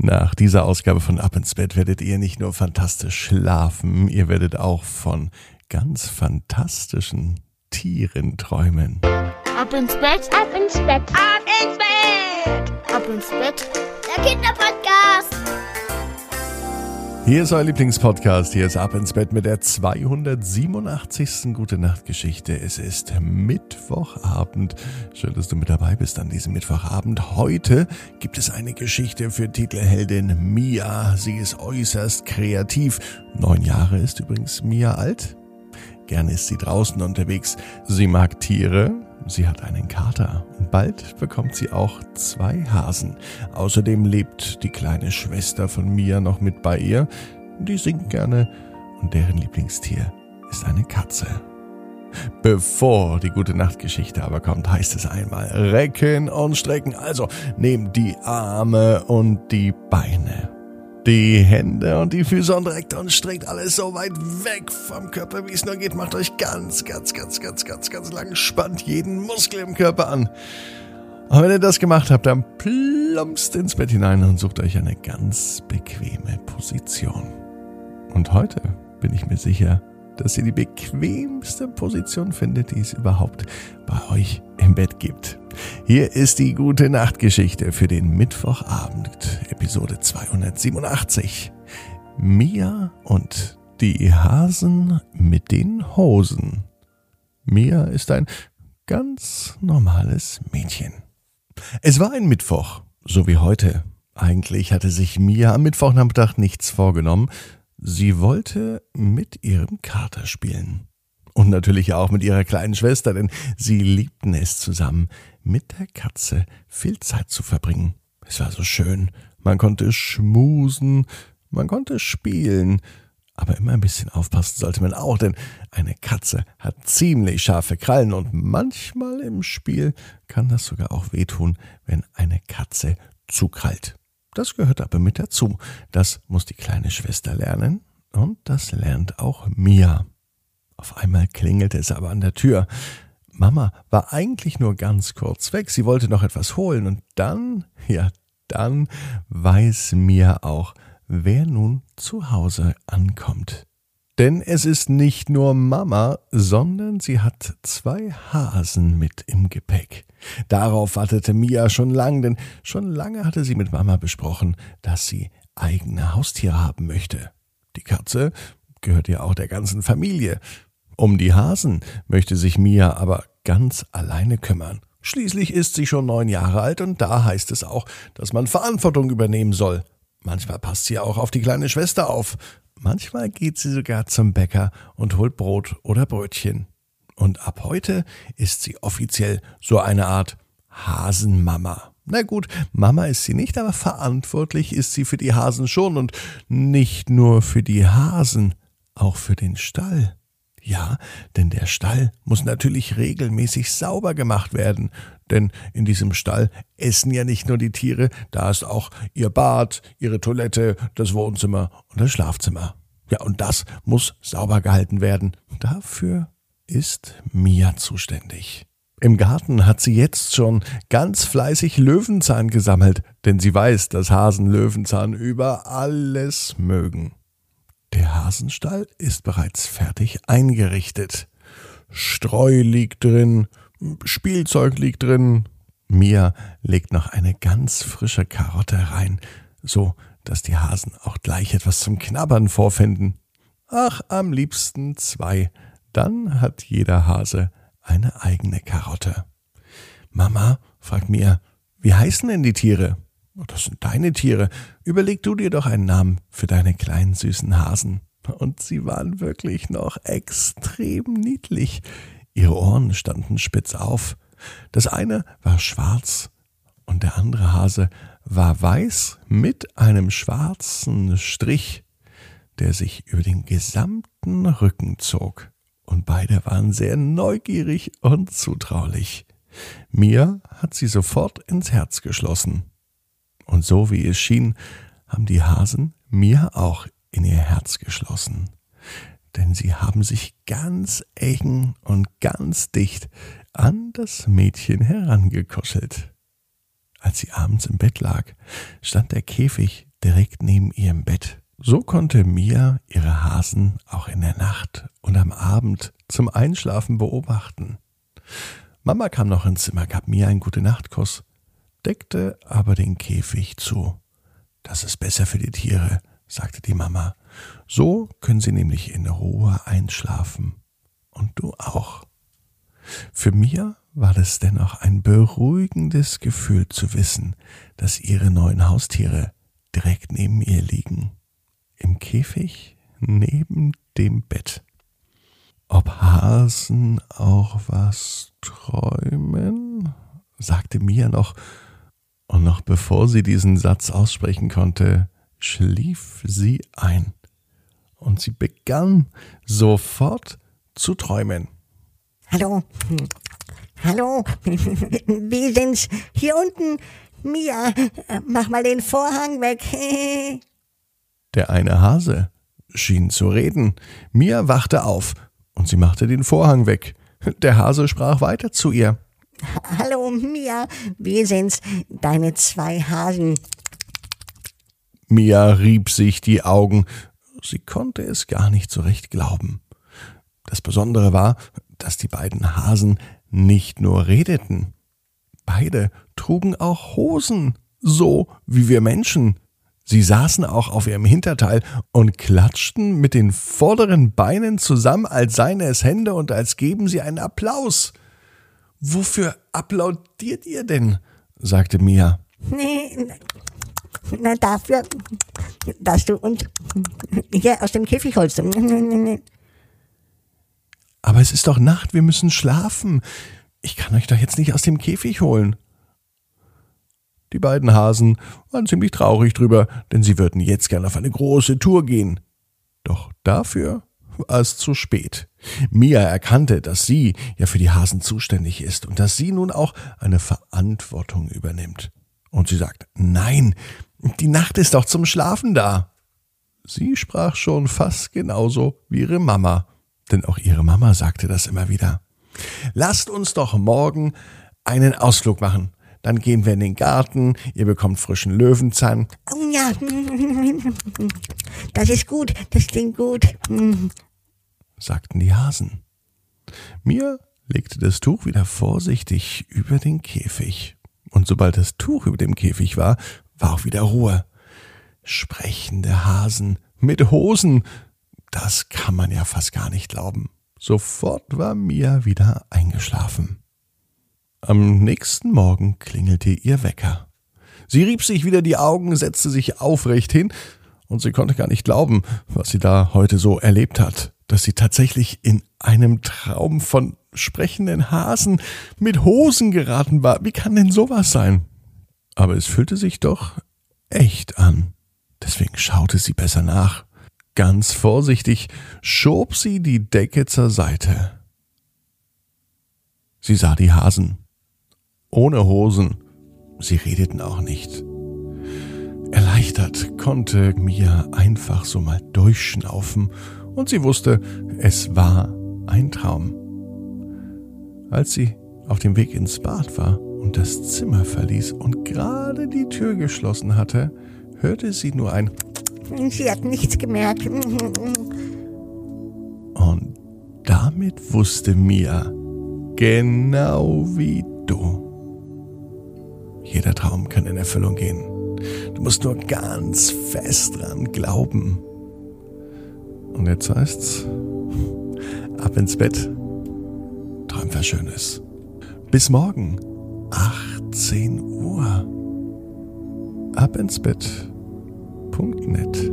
Nach dieser Ausgabe von Ab ins Bett werdet ihr nicht nur fantastisch schlafen, ihr werdet auch von ganz fantastischen Tieren träumen. Ab ins Bett, Ab ins Bett, ab ins Bett, ab ins Bett. der Kinderpodcast. Hier ist euer Lieblingspodcast. Hier ist Ab ins Bett mit der 287. Gute Nacht Geschichte. Es ist Mittwochabend. Schön, dass du mit dabei bist an diesem Mittwochabend. Heute gibt es eine Geschichte für Titelheldin Mia. Sie ist äußerst kreativ. Neun Jahre ist übrigens Mia alt. Gerne ist sie draußen unterwegs. Sie mag Tiere. Sie hat einen Kater und bald bekommt sie auch zwei Hasen. Außerdem lebt die kleine Schwester von Mia noch mit bei ihr. Die singt gerne und deren Lieblingstier ist eine Katze. Bevor die gute Nachtgeschichte aber kommt, heißt es einmal recken und strecken. Also nehmt die Arme und die Beine die Hände und die Füße und reckt und streckt alles so weit weg vom Körper, wie es nur geht. Macht euch ganz, ganz, ganz, ganz, ganz, ganz lang. Spannt jeden Muskel im Körper an. Und wenn ihr das gemacht habt, dann plumpst ins Bett hinein und sucht euch eine ganz bequeme Position. Und heute bin ich mir sicher, dass ihr die bequemste Position findet, die es überhaupt bei euch im Bett gibt. Hier ist die gute Nachtgeschichte für den Mittwochabend, Episode 287. Mia und die Hasen mit den Hosen. Mia ist ein ganz normales Mädchen. Es war ein Mittwoch, so wie heute. Eigentlich hatte sich Mia am Mittwochnachmittag nichts vorgenommen. Sie wollte mit ihrem Kater spielen. Und natürlich auch mit ihrer kleinen Schwester, denn sie liebten es zusammen, mit der Katze viel Zeit zu verbringen. Es war so schön. Man konnte schmusen, man konnte spielen. Aber immer ein bisschen aufpassen sollte man auch, denn eine Katze hat ziemlich scharfe Krallen und manchmal im Spiel kann das sogar auch wehtun, wenn eine Katze zukrallt. Das gehört aber mit dazu. Das muss die kleine Schwester lernen und das lernt auch Mia. Auf einmal klingelte es aber an der Tür. Mama war eigentlich nur ganz kurz weg. Sie wollte noch etwas holen und dann, ja, dann weiß Mia auch, wer nun zu Hause ankommt. Denn es ist nicht nur Mama, sondern sie hat zwei Hasen mit im Gepäck. Darauf wartete Mia schon lang, denn schon lange hatte sie mit Mama besprochen, dass sie eigene Haustiere haben möchte. Die Katze gehört ja auch der ganzen Familie. Um die Hasen möchte sich Mia aber ganz alleine kümmern. Schließlich ist sie schon neun Jahre alt und da heißt es auch, dass man Verantwortung übernehmen soll. Manchmal passt sie auch auf die kleine Schwester auf. Manchmal geht sie sogar zum Bäcker und holt Brot oder Brötchen. Und ab heute ist sie offiziell so eine Art Hasenmama. Na gut, Mama ist sie nicht, aber verantwortlich ist sie für die Hasen schon und nicht nur für die Hasen, auch für den Stall. Ja, denn der Stall muss natürlich regelmäßig sauber gemacht werden, denn in diesem Stall essen ja nicht nur die Tiere, da ist auch ihr Bad, ihre Toilette, das Wohnzimmer und das Schlafzimmer. Ja, und das muss sauber gehalten werden. Dafür ist Mia zuständig. Im Garten hat sie jetzt schon ganz fleißig Löwenzahn gesammelt, denn sie weiß, dass Hasen Löwenzahn über alles mögen. Der Hasenstall ist bereits fertig eingerichtet. Streu liegt drin, Spielzeug liegt drin. Mia legt noch eine ganz frische Karotte rein, so dass die Hasen auch gleich etwas zum Knabbern vorfinden. Ach, am liebsten zwei. Dann hat jeder Hase eine eigene Karotte. Mama, fragt Mia, wie heißen denn die Tiere? Das sind deine Tiere. Überleg du dir doch einen Namen für deine kleinen süßen Hasen. Und sie waren wirklich noch extrem niedlich. Ihre Ohren standen spitz auf. Das eine war schwarz und der andere Hase war weiß mit einem schwarzen Strich, der sich über den gesamten Rücken zog. Und beide waren sehr neugierig und zutraulich. Mir hat sie sofort ins Herz geschlossen. Und so wie es schien, haben die Hasen mir auch in ihr Herz geschlossen. Denn sie haben sich ganz eng und ganz dicht an das Mädchen herangekuschelt. Als sie abends im Bett lag, stand der Käfig, direkt neben ihrem Bett. So konnte Mia ihre Hasen auch in der Nacht und am Abend zum Einschlafen beobachten. Mama kam noch ins Zimmer, gab Mia einen gute Deckte aber den Käfig zu. Das ist besser für die Tiere, sagte die Mama. So können sie nämlich in Ruhe einschlafen. Und du auch. Für Mia war es dennoch ein beruhigendes Gefühl zu wissen, dass ihre neuen Haustiere direkt neben ihr liegen. Im Käfig neben dem Bett. Ob Hasen auch was träumen? sagte Mia noch, und noch bevor sie diesen Satz aussprechen konnte, schlief sie ein. Und sie begann sofort zu träumen. Hallo, hallo, wie sind's hier unten? Mia, mach mal den Vorhang weg. Der eine Hase schien zu reden. Mia wachte auf und sie machte den Vorhang weg. Der Hase sprach weiter zu ihr. Hallo Mia, wie sind's deine zwei Hasen? Mia rieb sich die Augen. Sie konnte es gar nicht so recht glauben. Das Besondere war, dass die beiden Hasen nicht nur redeten. Beide trugen auch Hosen, so wie wir Menschen. Sie saßen auch auf ihrem Hinterteil und klatschten mit den vorderen Beinen zusammen, als seien es Hände und als geben sie einen Applaus. Wofür applaudiert ihr denn? sagte Mia. Nee, na dafür, dass du uns hier aus dem Käfig holst. Aber es ist doch Nacht, wir müssen schlafen. Ich kann euch doch jetzt nicht aus dem Käfig holen. Die beiden Hasen waren ziemlich traurig drüber, denn sie würden jetzt gern auf eine große Tour gehen. Doch dafür es zu spät. Mia erkannte, dass sie ja für die Hasen zuständig ist und dass sie nun auch eine Verantwortung übernimmt. Und sie sagt, nein, die Nacht ist doch zum Schlafen da. Sie sprach schon fast genauso wie ihre Mama, denn auch ihre Mama sagte das immer wieder. Lasst uns doch morgen einen Ausflug machen. Dann gehen wir in den Garten, ihr bekommt frischen Löwenzahn. Oh ja, das ist gut, das klingt gut sagten die Hasen. Mir legte das Tuch wieder vorsichtig über den Käfig. Und sobald das Tuch über dem Käfig war, war auch wieder Ruhe. Sprechende Hasen mit Hosen, das kann man ja fast gar nicht glauben. Sofort war Mia wieder eingeschlafen. Am nächsten Morgen klingelte ihr Wecker. Sie rieb sich wieder die Augen, setzte sich aufrecht hin, und sie konnte gar nicht glauben, was sie da heute so erlebt hat dass sie tatsächlich in einem Traum von sprechenden Hasen mit Hosen geraten war. Wie kann denn sowas sein? Aber es fühlte sich doch echt an. Deswegen schaute sie besser nach. Ganz vorsichtig schob sie die Decke zur Seite. Sie sah die Hasen. Ohne Hosen. Sie redeten auch nicht. Erleichtert konnte Mia einfach so mal durchschnaufen und sie wusste, es war ein Traum. Als sie auf dem Weg ins Bad war und das Zimmer verließ und gerade die Tür geschlossen hatte, hörte sie nur ein Sie hat nichts gemerkt. Und damit wusste Mia, genau wie du. Jeder Traum kann in Erfüllung gehen. Du musst nur ganz fest dran glauben. Und jetzt heißt's, ab ins Bett, träum was Schönes. Bis morgen, 18 Uhr. Ab ins Bett.net.